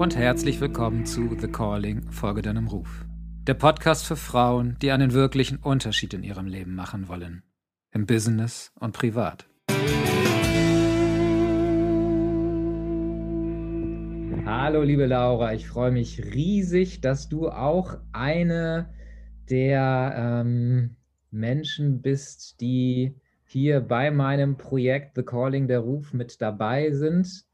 und herzlich willkommen zu The Calling, Folge deinem Ruf. Der Podcast für Frauen, die einen wirklichen Unterschied in ihrem Leben machen wollen. Im Business und privat. Hallo, liebe Laura, ich freue mich riesig, dass du auch eine der ähm, Menschen bist, die hier bei meinem Projekt The Calling, der Ruf mit dabei sind.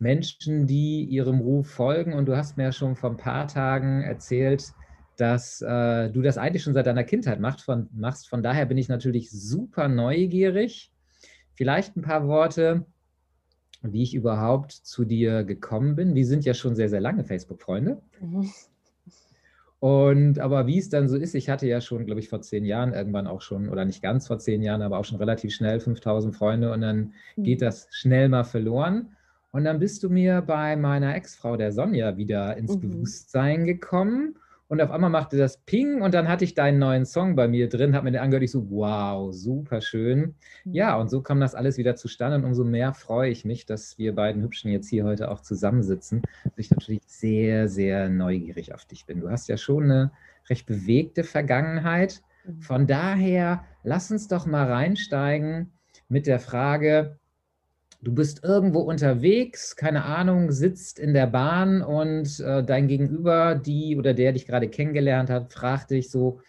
Menschen, die ihrem Ruf folgen. Und du hast mir ja schon vor ein paar Tagen erzählt, dass äh, du das eigentlich schon seit deiner Kindheit macht, von, machst. Von daher bin ich natürlich super neugierig. Vielleicht ein paar Worte, wie ich überhaupt zu dir gekommen bin. Wir sind ja schon sehr, sehr lange Facebook-Freunde. Mhm. Und aber wie es dann so ist, ich hatte ja schon, glaube ich, vor zehn Jahren irgendwann auch schon, oder nicht ganz vor zehn Jahren, aber auch schon relativ schnell 5000 Freunde und dann mhm. geht das schnell mal verloren. Und dann bist du mir bei meiner Ex-Frau, der Sonja, wieder ins mhm. Bewusstsein gekommen. Und auf einmal machte das Ping und dann hatte ich deinen neuen Song bei mir drin, habe mir den angehört, ich so, wow, super schön. Mhm. Ja, und so kam das alles wieder zustande und umso mehr freue ich mich, dass wir beiden Hübschen jetzt hier heute auch zusammensitzen. Und ich natürlich sehr, sehr neugierig auf dich bin. Du hast ja schon eine recht bewegte Vergangenheit. Mhm. Von daher, lass uns doch mal reinsteigen mit der Frage, du bist irgendwo unterwegs, keine Ahnung, sitzt in der Bahn und äh, dein Gegenüber, die oder der dich gerade kennengelernt hat, fragt dich so,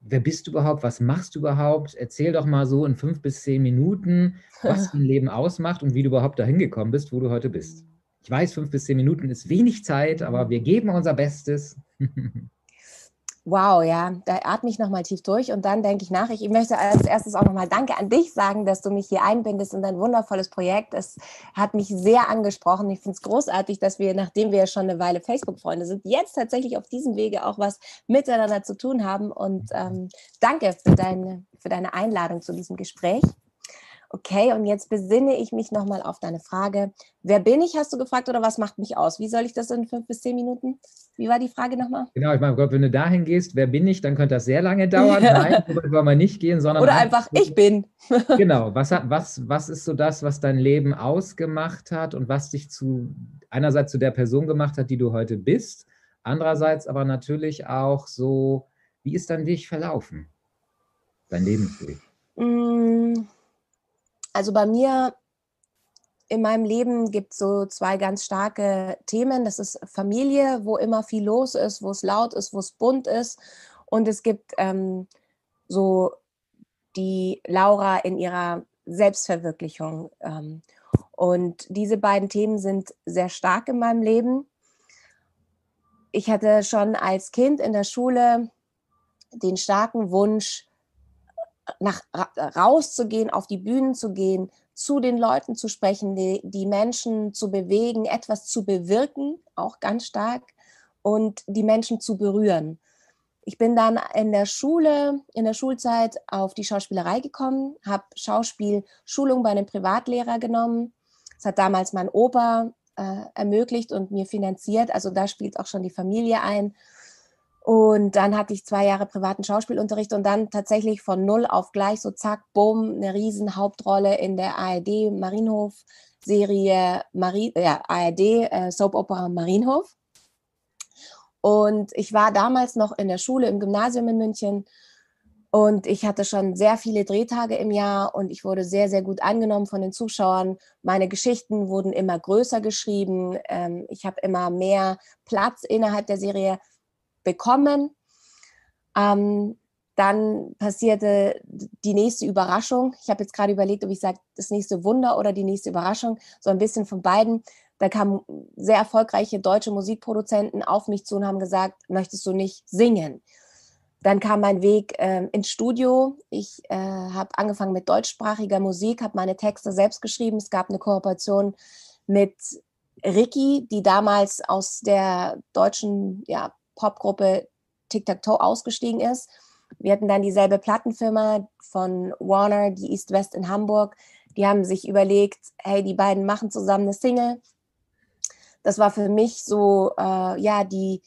wer bist du überhaupt, was machst du überhaupt? Erzähl doch mal so in fünf bis zehn Minuten, was dein Leben ausmacht und wie du überhaupt dahin gekommen bist, wo du heute bist. Ich weiß, fünf bis zehn Minuten ist wenig Zeit, aber wir geben unser Bestes. Wow, ja, da atme ich nochmal tief durch und dann denke ich nach. Ich möchte als erstes auch nochmal Danke an dich sagen, dass du mich hier einbindest in dein wundervolles Projekt. Es hat mich sehr angesprochen. Ich finde es großartig, dass wir, nachdem wir ja schon eine Weile Facebook-Freunde sind, jetzt tatsächlich auf diesem Wege auch was miteinander zu tun haben. Und ähm, danke für deine, für deine Einladung zu diesem Gespräch. Okay, und jetzt besinne ich mich nochmal auf deine Frage. Wer bin ich, hast du gefragt, oder was macht mich aus? Wie soll ich das in fünf bis zehn Minuten? Wie war die Frage nochmal? Genau, ich meine, Gott, wenn du dahin gehst, wer bin ich, dann könnte das sehr lange dauern. Nein, so wollen wir nicht gehen, sondern. Oder einfach, ich bin. genau, was, hat, was, was ist so das, was dein Leben ausgemacht hat und was dich zu einerseits zu der Person gemacht hat, die du heute bist, andererseits aber natürlich auch so, wie ist dein Weg verlaufen? Dein Lebensweg? Mm also bei mir in meinem Leben gibt es so zwei ganz starke Themen. Das ist Familie, wo immer viel los ist, wo es laut ist, wo es bunt ist. Und es gibt ähm, so die Laura in ihrer Selbstverwirklichung. Ähm, und diese beiden Themen sind sehr stark in meinem Leben. Ich hatte schon als Kind in der Schule den starken Wunsch, nach, rauszugehen, auf die Bühnen zu gehen, zu den Leuten zu sprechen, die, die Menschen zu bewegen, etwas zu bewirken, auch ganz stark, und die Menschen zu berühren. Ich bin dann in der Schule, in der Schulzeit auf die Schauspielerei gekommen, habe Schauspielschulung bei einem Privatlehrer genommen. Das hat damals mein Opa äh, ermöglicht und mir finanziert. Also da spielt auch schon die Familie ein. Und dann hatte ich zwei Jahre privaten Schauspielunterricht und dann tatsächlich von null auf gleich so zack, bumm, eine riesen Hauptrolle in der ARD Marienhof Serie Marie, ja, ARD äh, Soap Opera Marienhof. Und ich war damals noch in der Schule im Gymnasium in München und ich hatte schon sehr viele Drehtage im Jahr und ich wurde sehr, sehr gut angenommen von den Zuschauern. Meine Geschichten wurden immer größer geschrieben. Ähm, ich habe immer mehr Platz innerhalb der Serie bekommen. Ähm, dann passierte die nächste Überraschung. Ich habe jetzt gerade überlegt, ob ich sage, das nächste Wunder oder die nächste Überraschung. So ein bisschen von beiden. Da kamen sehr erfolgreiche deutsche Musikproduzenten auf mich zu und haben gesagt, möchtest du nicht singen? Dann kam mein Weg äh, ins Studio. Ich äh, habe angefangen mit deutschsprachiger Musik, habe meine Texte selbst geschrieben. Es gab eine Kooperation mit Ricky, die damals aus der deutschen ja, Popgruppe Tic Tac Toe ausgestiegen ist. Wir hatten dann dieselbe Plattenfirma von Warner, die East West in Hamburg. Die haben sich überlegt, hey, die beiden machen zusammen eine Single. Das war für mich so, äh, ja, die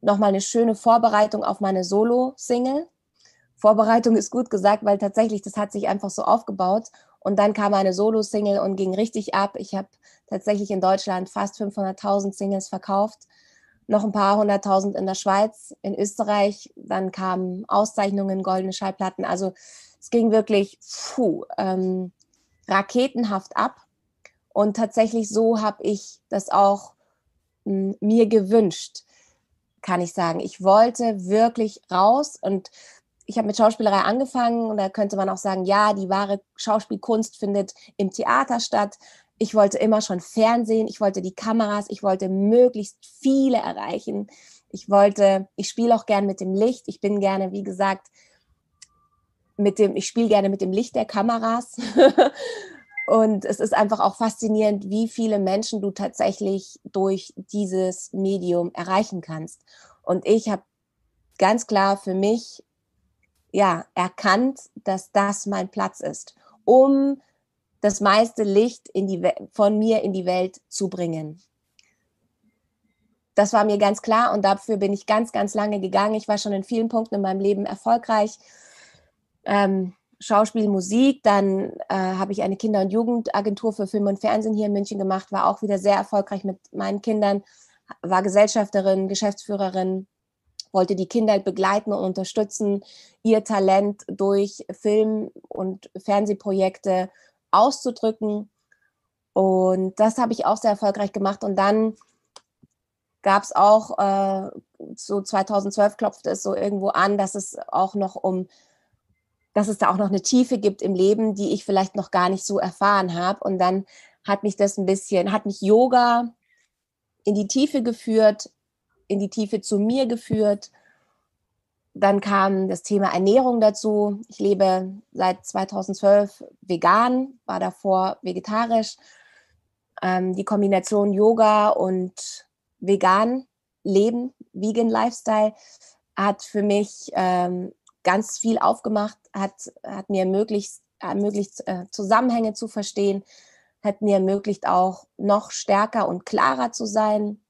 nochmal eine schöne Vorbereitung auf meine Solo-Single. Vorbereitung ist gut gesagt, weil tatsächlich das hat sich einfach so aufgebaut. Und dann kam eine Solo-Single und ging richtig ab. Ich habe tatsächlich in Deutschland fast 500.000 Singles verkauft, noch ein paar hunderttausend in der Schweiz, in Österreich. Dann kamen Auszeichnungen, goldene Schallplatten. Also es ging wirklich puh, ähm, raketenhaft ab. Und tatsächlich so habe ich das auch hm, mir gewünscht, kann ich sagen. Ich wollte wirklich raus und ich habe mit Schauspielerei angefangen und da könnte man auch sagen, ja, die wahre Schauspielkunst findet im Theater statt. Ich wollte immer schon Fernsehen, ich wollte die Kameras, ich wollte möglichst viele erreichen. Ich wollte, ich spiele auch gern mit dem Licht. Ich bin gerne, wie gesagt, mit dem, ich spiele gerne mit dem Licht der Kameras. Und es ist einfach auch faszinierend, wie viele Menschen du tatsächlich durch dieses Medium erreichen kannst. Und ich habe ganz klar für mich ja erkannt, dass das mein Platz ist, um das meiste Licht die, von mir in die Welt zu bringen. Das war mir ganz klar und dafür bin ich ganz, ganz lange gegangen. Ich war schon in vielen Punkten in meinem Leben erfolgreich. Ähm, Schauspiel, Musik. Dann äh, habe ich eine Kinder- und Jugendagentur für Film und Fernsehen hier in München gemacht, war auch wieder sehr erfolgreich mit meinen Kindern, war Gesellschafterin, Geschäftsführerin, wollte die Kinder begleiten und unterstützen, ihr Talent durch Film- und Fernsehprojekte auszudrücken. Und das habe ich auch sehr erfolgreich gemacht. Und dann gab es auch, äh, so 2012 klopfte es so irgendwo an, dass es auch noch um dass es da auch noch eine Tiefe gibt im Leben, die ich vielleicht noch gar nicht so erfahren habe. Und dann hat mich das ein bisschen, hat mich Yoga in die Tiefe geführt, in die Tiefe zu mir geführt. Dann kam das Thema Ernährung dazu. Ich lebe seit 2012 vegan, war davor vegetarisch. Ähm, die Kombination Yoga und vegan Leben, Vegan Lifestyle, hat für mich ähm, ganz viel aufgemacht, hat, hat mir ermöglicht, ermöglicht äh, Zusammenhänge zu verstehen, hat mir ermöglicht auch noch stärker und klarer zu sein,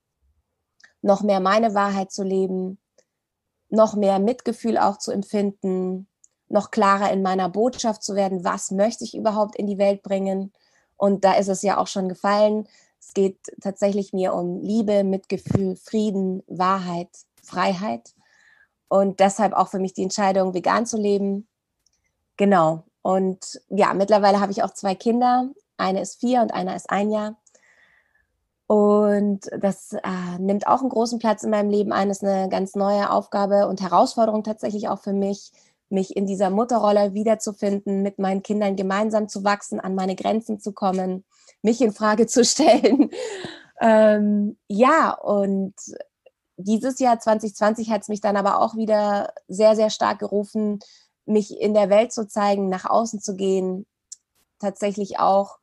noch mehr meine Wahrheit zu leben, noch mehr Mitgefühl auch zu empfinden, noch klarer in meiner Botschaft zu werden, was möchte ich überhaupt in die Welt bringen. Und da ist es ja auch schon gefallen. Es geht tatsächlich mir um Liebe, Mitgefühl, Frieden, Wahrheit, Freiheit. Und deshalb auch für mich die Entscheidung, vegan zu leben. Genau. Und ja, mittlerweile habe ich auch zwei Kinder. Eine ist vier und einer ist ein Jahr. Und das äh, nimmt auch einen großen Platz in meinem Leben ein. Ist eine ganz neue Aufgabe und Herausforderung tatsächlich auch für mich, mich in dieser Mutterrolle wiederzufinden, mit meinen Kindern gemeinsam zu wachsen, an meine Grenzen zu kommen, mich in Frage zu stellen. ähm, ja, und dieses Jahr 2020 hat es mich dann aber auch wieder sehr, sehr stark gerufen, mich in der Welt zu zeigen, nach außen zu gehen, tatsächlich auch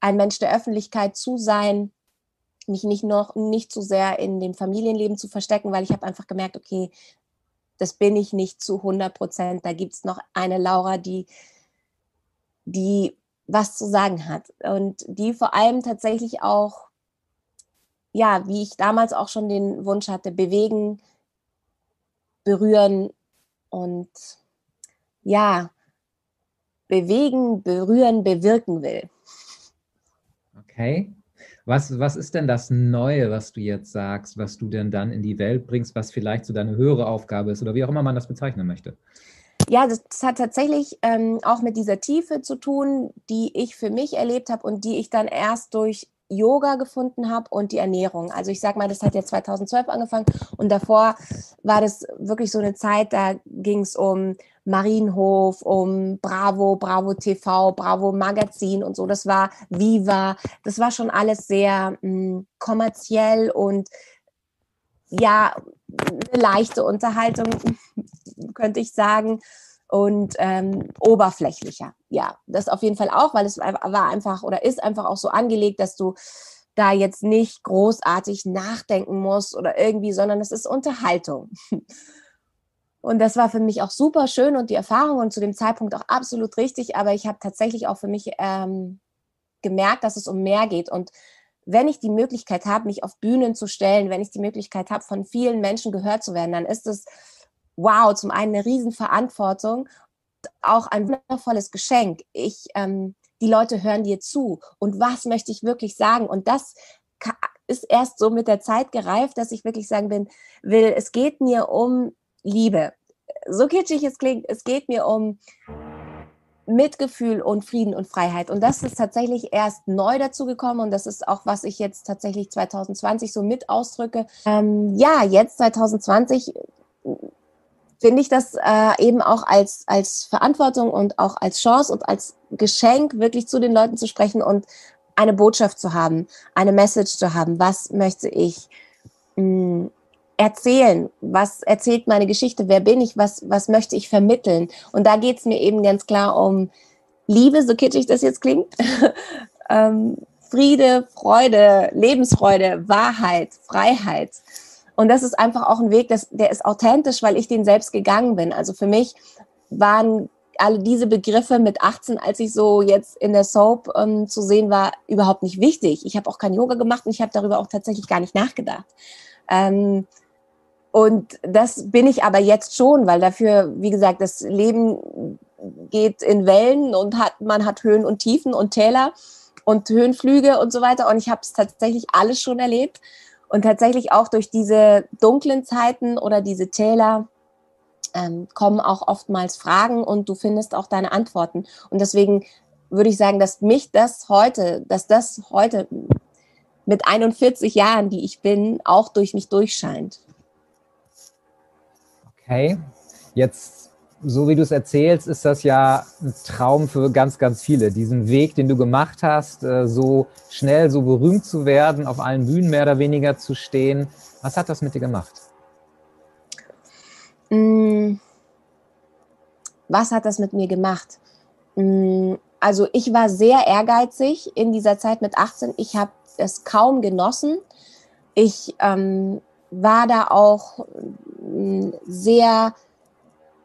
ein Mensch der Öffentlichkeit zu sein, mich nicht noch nicht zu sehr in dem Familienleben zu verstecken, weil ich habe einfach gemerkt, okay, das bin ich nicht zu 100 Prozent. Da gibt es noch eine Laura, die, die was zu sagen hat und die vor allem tatsächlich auch ja, wie ich damals auch schon den Wunsch hatte, bewegen, berühren und ja, bewegen, berühren, bewirken will. Okay. Was, was ist denn das Neue, was du jetzt sagst, was du denn dann in die Welt bringst, was vielleicht so deine höhere Aufgabe ist oder wie auch immer man das bezeichnen möchte? Ja, das, hat tatsächlich ähm, auch mit dieser Tiefe zu tun, die ich für mich erlebt habe und die ich dann erst durch Yoga gefunden habe und die Ernährung. Also ich sage mal, das hat ja 2012 angefangen und davor war das wirklich so eine Zeit, da ging es um Marienhof, um Bravo, Bravo TV, Bravo Magazin und so. Das war Viva. Das war schon alles sehr mh, hm, kommerziell und ja, eine leichte Unterhaltung, könnte ich sagen und ähm, oberflächlicher. Ja, das auf jeden Fall auch, weil es war einfach oder ist einfach auch so angelegt, dass du da jetzt nicht großartig nachdenken musst oder irgendwie, sondern es ist Unterhaltung. Und das war für mich auch super schön und die Erfahrung und zu dem Zeitpunkt auch absolut richtig. Aber ich habe tatsächlich auch für mich ähm, gemerkt, dass es um mehr geht. Und wenn ich die Möglichkeit habe, mich auf Bühnen zu stellen, wenn ich die Möglichkeit habe, von vielen Menschen gehört zu werden, dann ist es wow, zum einen eine Riesenverantwortung, auch ein wundervolles Geschenk. Ich, ähm, die Leute hören dir zu. Und was möchte ich wirklich sagen? Und das ist erst so mit der Zeit gereift, dass ich wirklich sagen bin, will, es geht mir um Liebe. So kitschig es klingt, es geht mir um Mitgefühl und Frieden und Freiheit. Und das ist tatsächlich erst neu dazugekommen und das ist auch, was ich jetzt tatsächlich 2020 so mit ausdrücke. Ähm, ja, jetzt 2020 finde ich das äh, eben auch als, als Verantwortung und auch als Chance und als Geschenk, wirklich zu den Leuten zu sprechen und eine Botschaft zu haben, eine Message zu haben. Was möchte ich mh, hm, erzählen? Was erzählt meine Geschichte? Wer bin ich? Was, was möchte ich vermitteln? Und da geht es mir eben ganz klar um Liebe, so kitschig das jetzt klingt. ähm, Friede, Freude, Lebensfreude, Wahrheit, Freiheit. Und das ist einfach auch ein Weg, das, der ist authentisch, weil ich den selbst gegangen bin. Also für mich waren alle diese Begriffe mit 18, als ich so jetzt in der Soap ähm, zu sehen war, überhaupt nicht wichtig. Ich habe auch kein Yoga gemacht und ich habe darüber auch tatsächlich gar nicht nachgedacht. Ähm, und das bin ich aber jetzt schon, weil dafür, wie gesagt, das Leben geht in Wellen und hat, man hat Höhen und Tiefen und Täler und Höhenflüge und so weiter. Und ich habe es tatsächlich alles schon erlebt. Und tatsächlich auch durch diese dunklen Zeiten oder diese Täler ähm, kommen auch oftmals Fragen und du findest auch deine Antworten. Und deswegen würde ich sagen, dass mich das heute, dass das heute mit 41 Jahren, die ich bin, auch durch mich durchscheint. Okay, jetzt so wie du es erzählst, ist das ja ein Traum für ganz, ganz viele. Diesen Weg, den du gemacht hast, äh, so schnell, so berühmt zu werden, auf allen Bühnen mehr oder weniger zu stehen. Was hat das mit dir gemacht? Mm. Was hat das mit mir gemacht? Mm. Also ich war sehr ehrgeizig in dieser Zeit mit 18. Ich habe es kaum genossen. Ich ähm, war da auch mm, sehr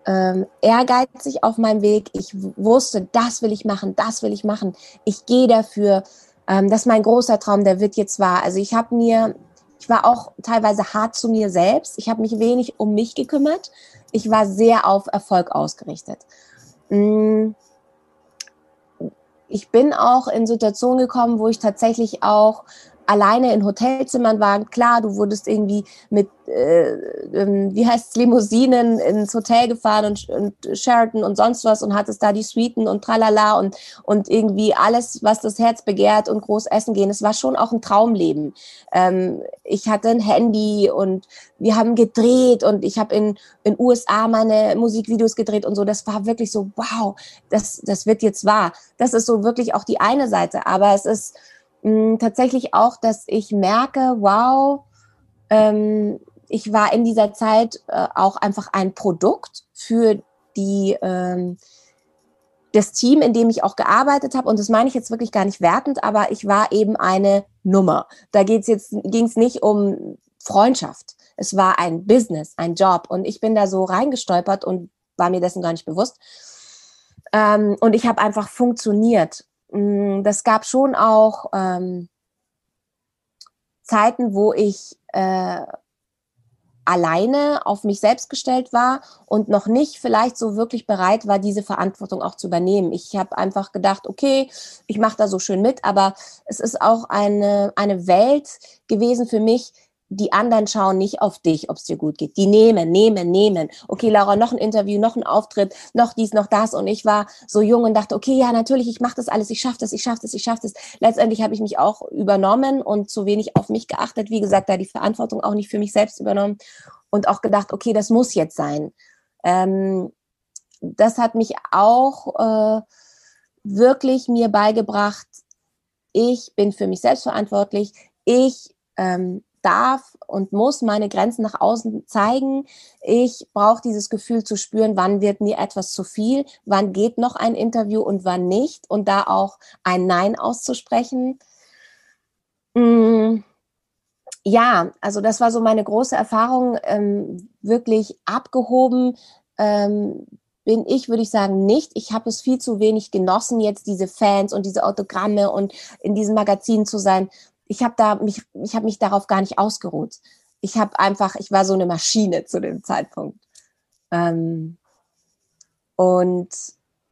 ähm, ehrgeizig auf meinem Weg. Ich wusste, das will ich machen, das will ich machen. Ich gehe dafür. Ähm, das ist mein großer Traum, der wird jetzt wahr. Also ich habe mir, ich war auch teilweise hart zu mir selbst. Ich habe mich wenig um mich gekümmert. Ich war sehr auf Erfolg ausgerichtet. Mm. Ich bin auch in Situationen gekommen, wo ich tatsächlich auch alleine in Hotelzimmern waren. Klar, du wurdest irgendwie mit, äh, ähm, wie heißt Limousinen ins Hotel gefahren und, und Sheraton und sonst was und hattest da die Suiten und tralala und, und irgendwie alles, was das Herz begehrt und groß essen gehen. Es war schon auch ein Traumleben. Ähm, ich hatte ein Handy und wir haben gedreht und ich habe in in USA meine Musikvideos gedreht und so. Das war wirklich so, wow, das, das wird jetzt wahr. Das ist so wirklich auch die eine Seite. Aber es ist mh, hm, tatsächlich auch, dass ich merke, wow, ähm, ich war in dieser Zeit äh, auch einfach ein Produkt für die ähm, das Team, in dem ich auch gearbeitet habe. Und das meine ich jetzt wirklich gar nicht wertend, aber ich war eben eine Nummer. Da geht's jetzt ging es nicht um Freundschaft. Es war ein Business, ein Job. Und ich bin da so reingestolpert und war mir dessen gar nicht bewusst. Ähm, und ich habe einfach funktioniert. Mm, das gab schon auch ähm, Zeiten, wo ich äh, alleine auf mich selbst gestellt war und noch nicht vielleicht so wirklich bereit war, diese Verantwortung auch zu übernehmen. Ich habe einfach gedacht, okay, ich mache da so schön mit, aber es ist auch eine, eine Welt gewesen für mich, die anderen schauen nicht auf dich, ob es dir gut geht. Die nehmen, nehmen, nehmen. Okay, Laura, noch ein Interview, noch ein Auftritt, noch dies, noch das. Und ich war so jung und dachte, okay, ja, natürlich, ich mache das alles, ich schaffe das, ich schaffe das, ich schaffe das. Letztendlich habe ich mich auch übernommen und zu wenig auf mich geachtet. Wie gesagt, da die Verantwortung auch nicht für mich selbst übernommen und auch gedacht, okay, das muss jetzt sein. Ähm, das hat mich auch äh, wirklich mir beigebracht, ich bin für mich selbst verantwortlich. Ich ähm, darf und muss meine Grenzen nach außen zeigen. Ich brauche dieses Gefühl zu spüren, wann wird mir etwas zu viel, wann geht noch ein Interview und wann nicht und da auch ein Nein auszusprechen. Mm, ja, also das war so meine große Erfahrung, ähm, wirklich abgehoben. Ähm, bin ich, würde ich sagen, nicht. Ich habe es viel zu wenig genossen, jetzt diese Fans und diese Autogramme und in diesem Magazin zu sein ich habe da mich, ich habe mich darauf gar nicht ausgeruht. Ich habe einfach, ich war so eine Maschine zu dem Zeitpunkt. Ähm, und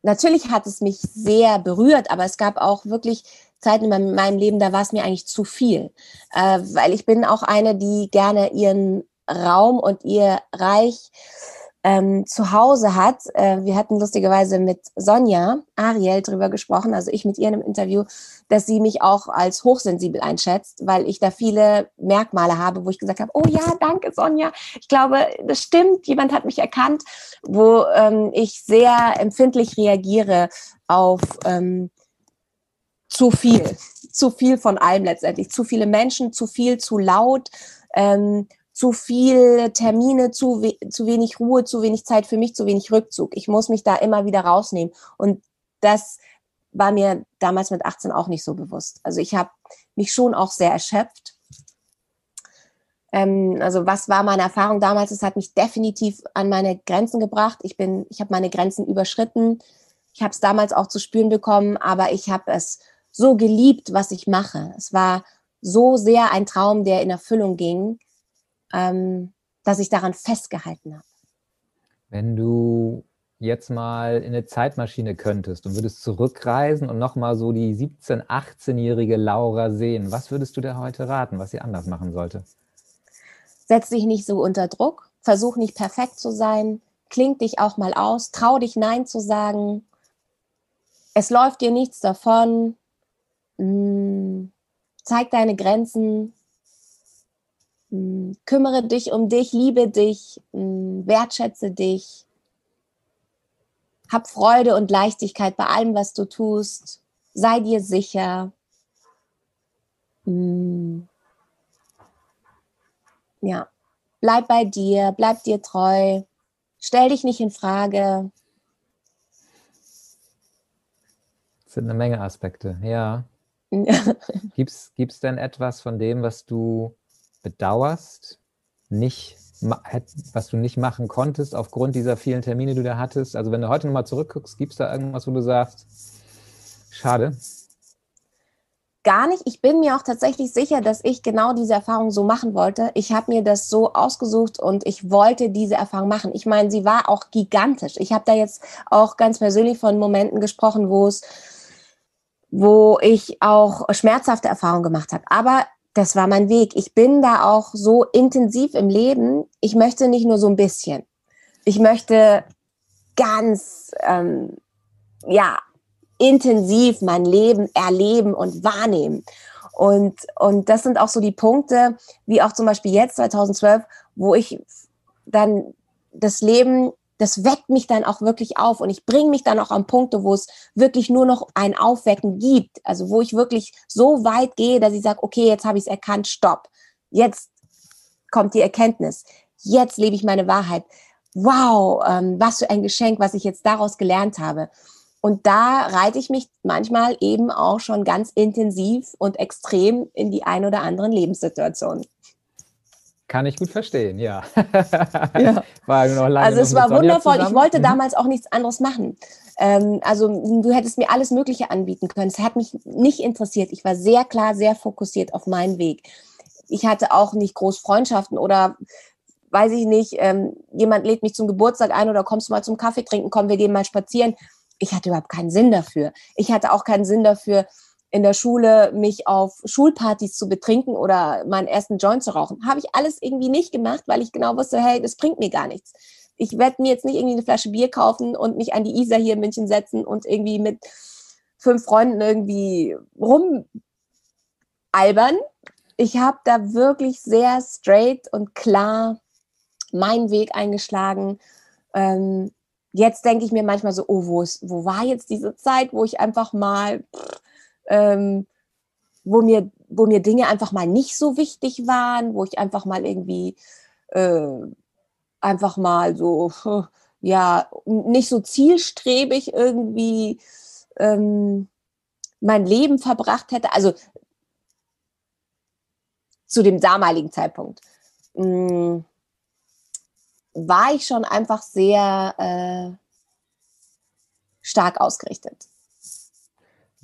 natürlich hat es mich sehr berührt, aber es gab auch wirklich Zeiten in meinem Leben, da war es mir eigentlich zu viel, äh, weil ich bin auch eine, die gerne ihren Raum und ihr Reich ähm, zu Hause hat. Äh, wir hatten lustigerweise mit Sonja Ariel drüber gesprochen, also ich mit ihr in einem Interview, dass sie mich auch als hochsensibel einschätzt, weil ich da viele Merkmale habe, wo ich gesagt habe, oh ja, danke Sonja, ich glaube, das stimmt, jemand hat mich erkannt, wo ähm, ich sehr empfindlich reagiere auf ähm, zu viel, zu viel von allem letztendlich, zu viele Menschen, zu viel, zu laut. Ähm, zu viel Termine, zu, we zu wenig Ruhe, zu wenig Zeit für mich, zu wenig Rückzug. Ich muss mich da immer wieder rausnehmen. Und das war mir damals mit 18 auch nicht so bewusst. Also ich habe mich schon auch sehr erschöpft. Ähm, also was war meine Erfahrung damals? Es hat mich definitiv an meine Grenzen gebracht. Ich bin, ich habe meine Grenzen überschritten. Ich habe es damals auch zu spüren bekommen, aber ich habe es so geliebt, was ich mache. Es war so sehr ein Traum, der in Erfüllung ging ähm, dass ich daran festgehalten habe. Wenn du jetzt mal in eine Zeitmaschine könntest und würdest zurückreisen und nochmal so die 17-, 18-jährige Laura sehen, was würdest du dir heute raten, was sie anders machen sollte? Setz dich nicht so unter Druck, versuch nicht perfekt zu sein, kling dich auch mal aus, trau dich Nein zu sagen. Es läuft dir nichts davon. Hm, zeig deine Grenzen, kümmere dich um dich, liebe dich, hm, wertschätze dich. Hab Freude und Leichtigkeit bei allem, was du tust. Sei dir sicher. Hm. Ja, bleib bei dir, bleib dir treu. Stell dich nicht in Frage. Das sind eine Menge Aspekte, ja. Gibt es denn etwas von dem, was du bedauerst, nicht, was du nicht machen konntest aufgrund dieser vielen Termine, die du da hattest? Also wenn du heute nochmal zurückguckst, gibt es da irgendwas, wo du sagst, schade? Gar nicht. Ich bin mir auch tatsächlich sicher, dass ich genau diese Erfahrung so machen wollte. Ich habe mir das so ausgesucht und ich wollte diese Erfahrung machen. Ich meine, sie war auch gigantisch. Ich habe da jetzt auch ganz persönlich von Momenten gesprochen, wo es wo ich auch schmerzhafte Erfahrungen gemacht habe. Aber das war mein Weg. Ich bin da auch so intensiv im Leben. Ich möchte nicht nur so ein bisschen. Ich möchte ganz, ähm, ja, intensiv mein Leben erleben und wahrnehmen. Und, und das sind auch so die Punkte, wie auch zum Beispiel jetzt 2012, wo ich dann das Leben das weckt mich dann auch wirklich auf und ich bringe mich dann auch an Punkte, wo es wirklich nur noch ein Aufwecken gibt. Also wo ich wirklich so weit gehe, dass ich sage, okay, jetzt habe ich es erkannt, stopp. Jetzt kommt die Erkenntnis. Jetzt lebe ich meine Wahrheit. Wow, ähm, was für ein Geschenk, was ich jetzt daraus gelernt habe. Und da reite ich mich manchmal eben auch schon ganz intensiv und extrem in die ein oder anderen Lebenssituationen. Kann ich gut verstehen, ja. ja. War noch lange also es war wundervoll. Zusammen. Ich wollte mhm. damals auch nichts anderes machen. Ähm, also du hättest mir alles Mögliche anbieten können. Es hat mich nicht interessiert. Ich war sehr klar, sehr fokussiert auf meinen Weg. Ich hatte auch nicht groß Freundschaften oder weiß ich nicht, ähm, jemand lädt mich zum Geburtstag ein oder kommst du mal zum Kaffee trinken, komm, wir gehen mal spazieren. Ich hatte überhaupt keinen Sinn dafür. Ich hatte auch keinen Sinn dafür, in der Schule mich auf Schulpartys zu betrinken oder meinen ersten Joint zu rauchen. Habe ich alles irgendwie nicht gemacht, weil ich genau wusste, hey, das bringt mir gar nichts. Ich werde mir jetzt nicht irgendwie eine Flasche Bier kaufen und mich an die Isar hier in München setzen und irgendwie mit fünf Freunden irgendwie rumalbern. Ich habe da wirklich sehr straight und klar meinen Weg eingeschlagen. Ähm, jetzt denke ich mir manchmal so, oh, wo, ist, wo war jetzt diese Zeit, wo ich einfach mal pff, ähm, wo, mir, wo mir Dinge einfach mal nicht so wichtig waren, wo ich einfach mal irgendwie äh, einfach mal so, ja, nicht so zielstrebig irgendwie ähm, mein Leben verbracht hätte. Also zu dem damaligen Zeitpunkt mh, mm, war ich schon einfach sehr äh, stark ausgerichtet.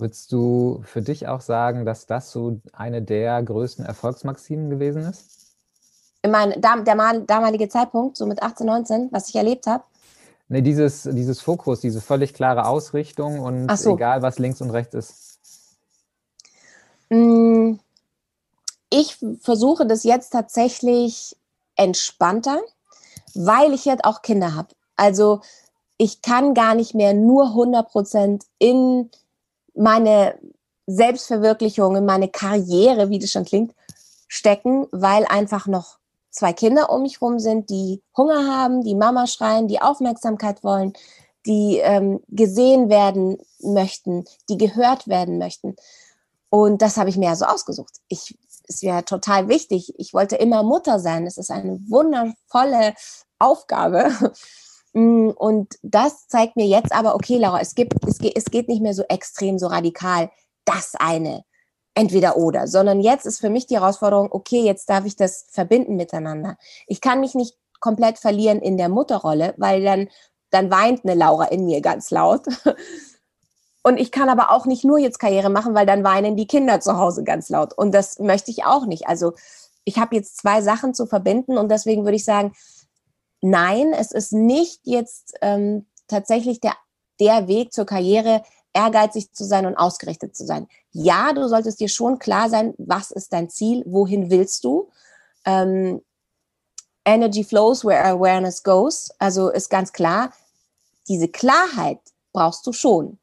Würdest du für dich auch sagen, dass das so eine der größten Erfolgsmaximen gewesen ist? Ich meine, der damalige Zeitpunkt, so mit 18, 19, was ich erlebt habe, Nee, dieses, dieses Fokus, diese völlig klare Ausrichtung und so. egal, was links und rechts ist. Mm, ich versuche das jetzt tatsächlich entspannter, weil ich jetzt auch Kinder habe. Also ich kann gar nicht mehr nur 100 Prozent in meine Selbstverwirklichung, in meine Karriere, wie das schon klingt, stecken, weil einfach noch zwei Kinder um mich rum sind, die Hunger haben, die Mama schreien, die Aufmerksamkeit wollen, die ähm, gesehen werden möchten, die gehört werden möchten. Und das habe ich mir ja so ausgesucht. Ich ist ja total wichtig. Ich wollte immer Mutter sein. Es ist eine wundervolle Aufgabe. Mm, und das zeigt mir jetzt aber, okay, Laura, es, gibt, es, geht, es geht nicht mehr so extrem, so radikal, das eine entweder oder, sondern jetzt ist für mich die Herausforderung, okay, jetzt darf ich das verbinden miteinander. Ich kann mich nicht komplett verlieren in der Mutterrolle, weil dann, dann weint eine Laura in mir ganz laut. Und ich kann aber auch nicht nur jetzt Karriere machen, weil dann weinen die Kinder zu Hause ganz laut. Und das möchte ich auch nicht. Also ich habe jetzt zwei Sachen zu verbinden und deswegen würde ich sagen, nein, es ist nicht jetzt ähm, tatsächlich der, der Weg zur Karriere, ehrgeizig zu sein und ausgerichtet zu sein. Ja, du solltest dir schon klar sein, was ist dein Ziel, wohin willst du. Ähm, Energy flows where awareness goes. Also ist ganz klar, diese Klarheit brauchst du schon.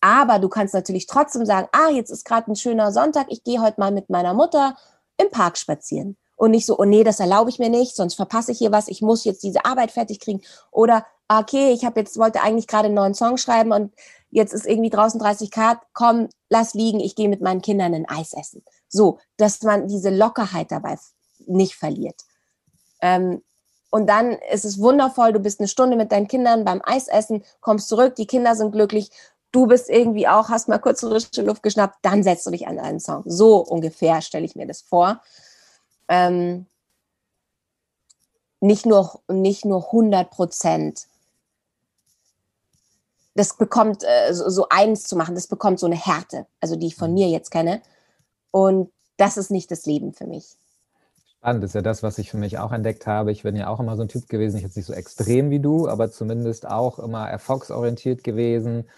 Aber du kannst natürlich trotzdem sagen, ah, jetzt ist gerade ein schöner Sonntag, ich gehe heute mal mit meiner Mutter im Park spazieren. Und nicht so, oh nee, das erlaube ich mir nicht, sonst verpasse ich hier was, ich muss jetzt diese Arbeit fertig kriegen. Oder, okay, ich habe jetzt, wollte eigentlich gerade einen neuen Song schreiben und jetzt ist irgendwie draußen 30 Grad, komm, lass liegen, ich gehe mit meinen Kindern ein Eis essen. So, dass man diese Lockerheit dabei nicht verliert. Ähm, und dann ist es wundervoll, du bist eine Stunde mit deinen Kindern beim Eisessen, kommst zurück, die Kinder sind glücklich, du bist irgendwie auch, hast mal kurz frische Luft geschnappt, dann setzt du dich an einen Song. So ungefähr stelle ich mir das vor. Ähm, nicht nur, nicht nur 100 Prozent das bekommt äh, so, so eins zu machen, das bekommt so eine Härte, also die ich von mir jetzt kenne. Und das ist nicht das Leben für mich. Spannend, ist ja das, was ich für mich auch entdeckt habe. Ich bin ja auch immer so ein Typ gewesen, ich jetzt nicht so extrem wie du, aber zumindest auch immer erfolgsorientiert gewesen.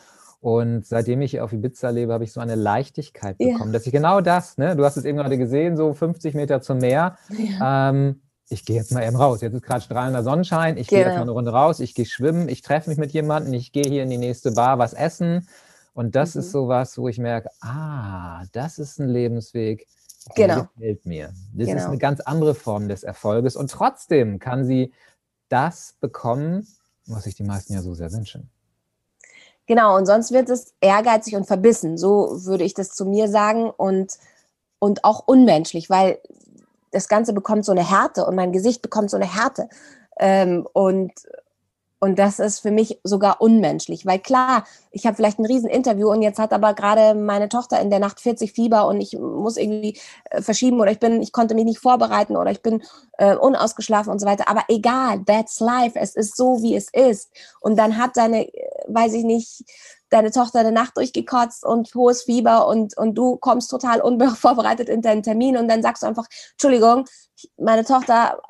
Und seitdem ich auf Ibiza lebe, habe ich so eine Leichtigkeit bekommen, ja. dass ich genau das, ne, du hast es eben gerade gesehen, so 50 Meter zum Meer. Ja. Ähm, ich gehe jetzt mal eben raus. Jetzt ist gerade strahlender Sonnenschein. Ich genau. gehe jetzt mal eine Runde raus. Ich gehe schwimmen. Ich treffe mich mit jemandem. Ich gehe hier in die nächste Bar was essen. Und das mhm. ist sowas, wo ich merke, ah, das ist ein Lebensweg, der genau. gefällt mir. Das genau. ist eine ganz andere Form des Erfolges. Und trotzdem kann sie das bekommen, was sich die meisten ja so sehr wünschen. Genau, und sonst wird es ehrgeizig und verbissen. So würde ich das zu mir sagen. Und, und auch unmenschlich, weil das Ganze bekommt so eine Härte und mein Gesicht bekommt so eine Härte. Ähm, und, und das ist für mich sogar unmenschlich, weil klar, ich habe vielleicht ein Rieseninterview und jetzt hat aber gerade meine Tochter in der Nacht 40 Fieber und ich muss irgendwie äh, verschieben oder ich bin, ich konnte mich nicht vorbereiten oder ich bin äh, unausgeschlafen und so weiter. Aber egal, that's life. Es ist so, wie es ist. Und dann hat deine, äh, weiß ich nicht, deine Tochter eine Nacht durchgekotzt und hohes Fieber und, und du kommst total unvorbereitet in deinen Termin und dann sagst du einfach, Entschuldigung, meine Tochter,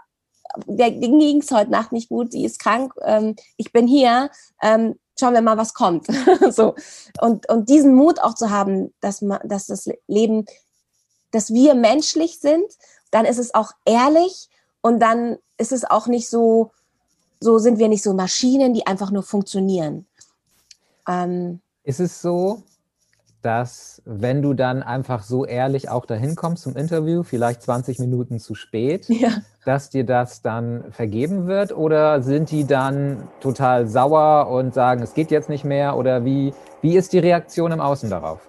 der ging es heute Nacht nicht gut, die ist krank, ähm, ich bin hier, ähm, schauen wir mal, was kommt. so. Und, und diesen Mut auch zu haben, dass, man, dass das Leben, dass wir menschlich sind, dann ist es auch ehrlich und dann ist es auch nicht so, so sind wir nicht so Maschinen, die einfach nur funktionieren. Ähm, ist es so, dass wenn du dann einfach so ehrlich auch dahin kommst zum Interview, vielleicht 20 Minuten zu spät, ja. dass dir das dann vergeben wird? Oder sind die dann total sauer und sagen, es geht jetzt nicht mehr? Oder wie, wie ist die Reaktion im Außen darauf?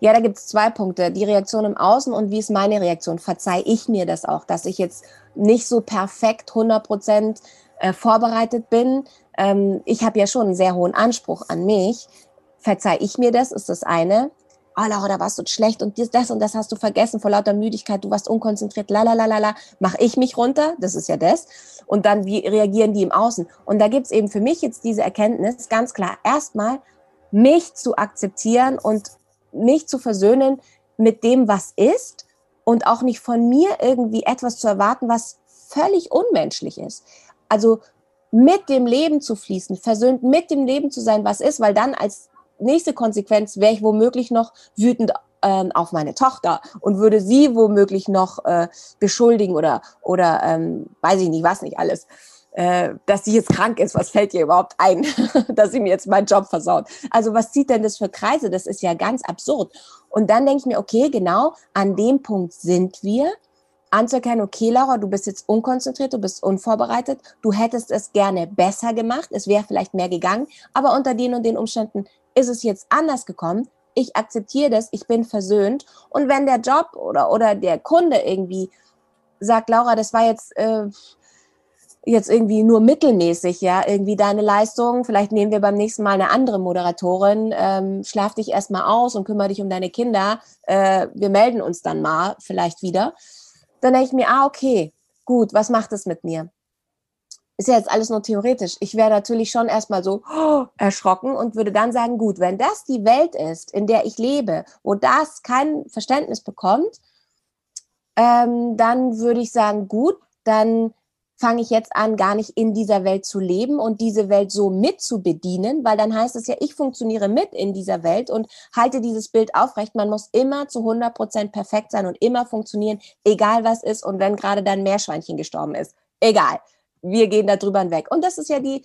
Ja, da gibt es zwei Punkte. Die Reaktion im Außen und wie ist meine Reaktion? Verzeih ich mir das auch, dass ich jetzt nicht so perfekt 100 Prozent äh, vorbereitet bin. Ähm, ich habe ja schon einen sehr hohen Anspruch an mich. Verzeih ich mir das, ist das eine. Oh, Laura, da warst du schlecht und das und das hast du vergessen vor lauter Müdigkeit, du warst unkonzentriert, la la la la la. Mach ich mich runter, das ist ja das. Und dann, wie reagieren die im Außen? Und da gibt's eben für mich jetzt diese Erkenntnis, ganz klar, erstmal mich zu akzeptieren und mich zu versöhnen mit dem, was ist und auch nicht von mir irgendwie etwas zu erwarten, was völlig unmenschlich ist also mit dem Leben zu fließen, versöhnt mit dem Leben zu sein, was ist, weil dann als nächste Konsequenz wäre ich womöglich noch wütend ähm, auf meine Tochter und würde sie womöglich noch äh, beschuldigen oder, oder ähm, weiß ich nicht, was nicht alles. Äh, dass sie jetzt krank ist, was fällt ihr überhaupt ein, dass sie mir jetzt meinen Job versaut? Also was zieht denn das für Kreise? Das ist ja ganz absurd. Und dann denke ich mir, okay, genau an dem Punkt sind wir, anzuerkennen, okay, Laura, du bist jetzt unkonzentriert, du bist unvorbereitet, du hättest es gerne besser gemacht, es wäre vielleicht mehr gegangen, aber unter den und den Umständen ist es jetzt anders gekommen. Ich akzeptiere das, ich bin versöhnt. Und wenn der Job oder, oder der Kunde irgendwie sagt, Laura, das war jetzt, äh, jetzt irgendwie nur mittelmäßig, ja, irgendwie deine Leistung, vielleicht nehmen wir beim nächsten Mal eine andere Moderatorin, ähm, schlaf dich erstmal aus und kümmere dich um deine Kinder, äh, wir melden uns dann mal vielleicht wieder dann denke ich mir, ah, okay, gut, was macht es mit mir? Ist ja jetzt alles nur theoretisch. Ich wäre natürlich schon erstmal so oh, erschrocken und würde dann sagen, gut, wenn das die Welt ist, in der ich lebe, wo das kein Verständnis bekommt, ähm, dann würde ich sagen, gut, dann fange ich jetzt an, gar nicht in dieser Welt zu leben und diese Welt so mit zu bedienen, weil dann heißt es ja, ich funktioniere mit in dieser Welt und halte dieses Bild aufrecht. Man muss immer zu 100 Prozent perfekt sein und immer funktionieren, egal was ist und wenn gerade dein Meerschweinchen gestorben ist. Egal. Wir gehen da drüber hinweg. Und das ist ja die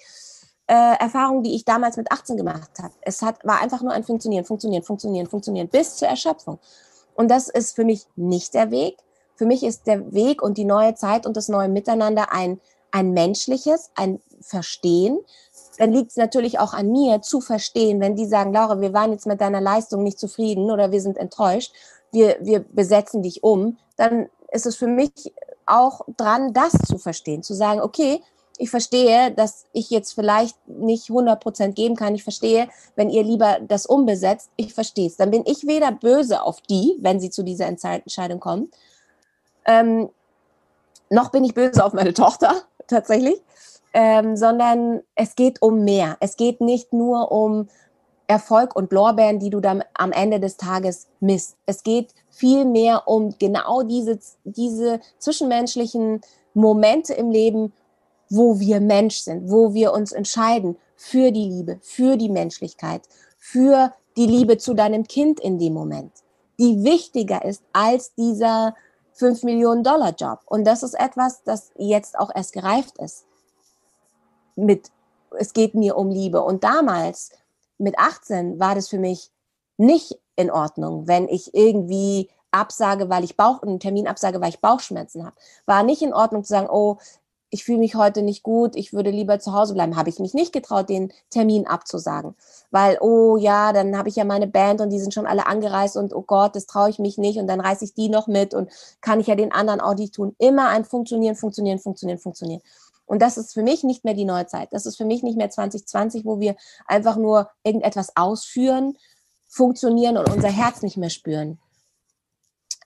äh, Erfahrung, die ich damals mit 18 gemacht habe. Es hat, war einfach nur ein Funktionieren, Funktionieren, Funktionieren, Funktionieren bis zur Erschöpfung. Und das ist für mich nicht der Weg. Für mich ist der Weg und die neue Zeit und das neue Miteinander ein, ein menschliches, ein Verstehen. Dann liegt es natürlich auch an mir zu verstehen, wenn die sagen, Laura, wir waren jetzt mit deiner Leistung nicht zufrieden oder wir sind enttäuscht, wir, wir besetzen dich um, dann ist es für mich auch dran, das zu verstehen, zu sagen, okay, ich verstehe, dass ich jetzt vielleicht nicht 100 Prozent geben kann. Ich verstehe, wenn ihr lieber das umbesetzt, ich verstehe es. Dann bin ich weder böse auf die, wenn sie zu dieser Entscheidung kommen, ähm, noch bin ich böse auf meine Tochter tatsächlich, ähm, sondern es geht um mehr. Es geht nicht nur um Erfolg und Lorbeeren, die du dann am Ende des Tages misst. Es geht viel mehr um genau diese, diese zwischenmenschlichen Momente im Leben, wo wir Mensch sind, wo wir uns entscheiden für die Liebe, für die Menschlichkeit, für die Liebe zu deinem Kind in dem Moment, die wichtiger ist als dieser 5 Millionen Dollar Job. Und das ist etwas, das jetzt auch erst gereift ist. Mit, es geht mir um Liebe. Und damals, mit 18, war das für mich nicht in Ordnung, wenn ich irgendwie absage, weil ich Bauch, einen Termin absage, weil ich Bauchschmerzen habe. War nicht in Ordnung zu sagen, oh, ich fühle mich heute nicht gut, ich würde lieber zu Hause bleiben. Habe ich mich nicht getraut, den Termin abzusagen. Weil, oh ja, dann habe ich ja meine Band und die sind schon alle angereist und oh Gott, das traue ich mich nicht und dann reiße ich die noch mit und kann ich ja den anderen auch nicht tun. Immer ein Funktionieren, Funktionieren, Funktionieren, Funktionieren. Und das ist für mich nicht mehr die neue Zeit. Das ist für mich nicht mehr 2020, wo wir einfach nur irgendetwas ausführen, funktionieren und unser Herz nicht mehr spüren.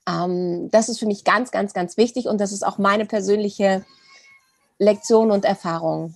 Ähm, das ist für mich ganz, ganz, ganz wichtig und das ist auch meine persönliche Lektion und Erfahrung.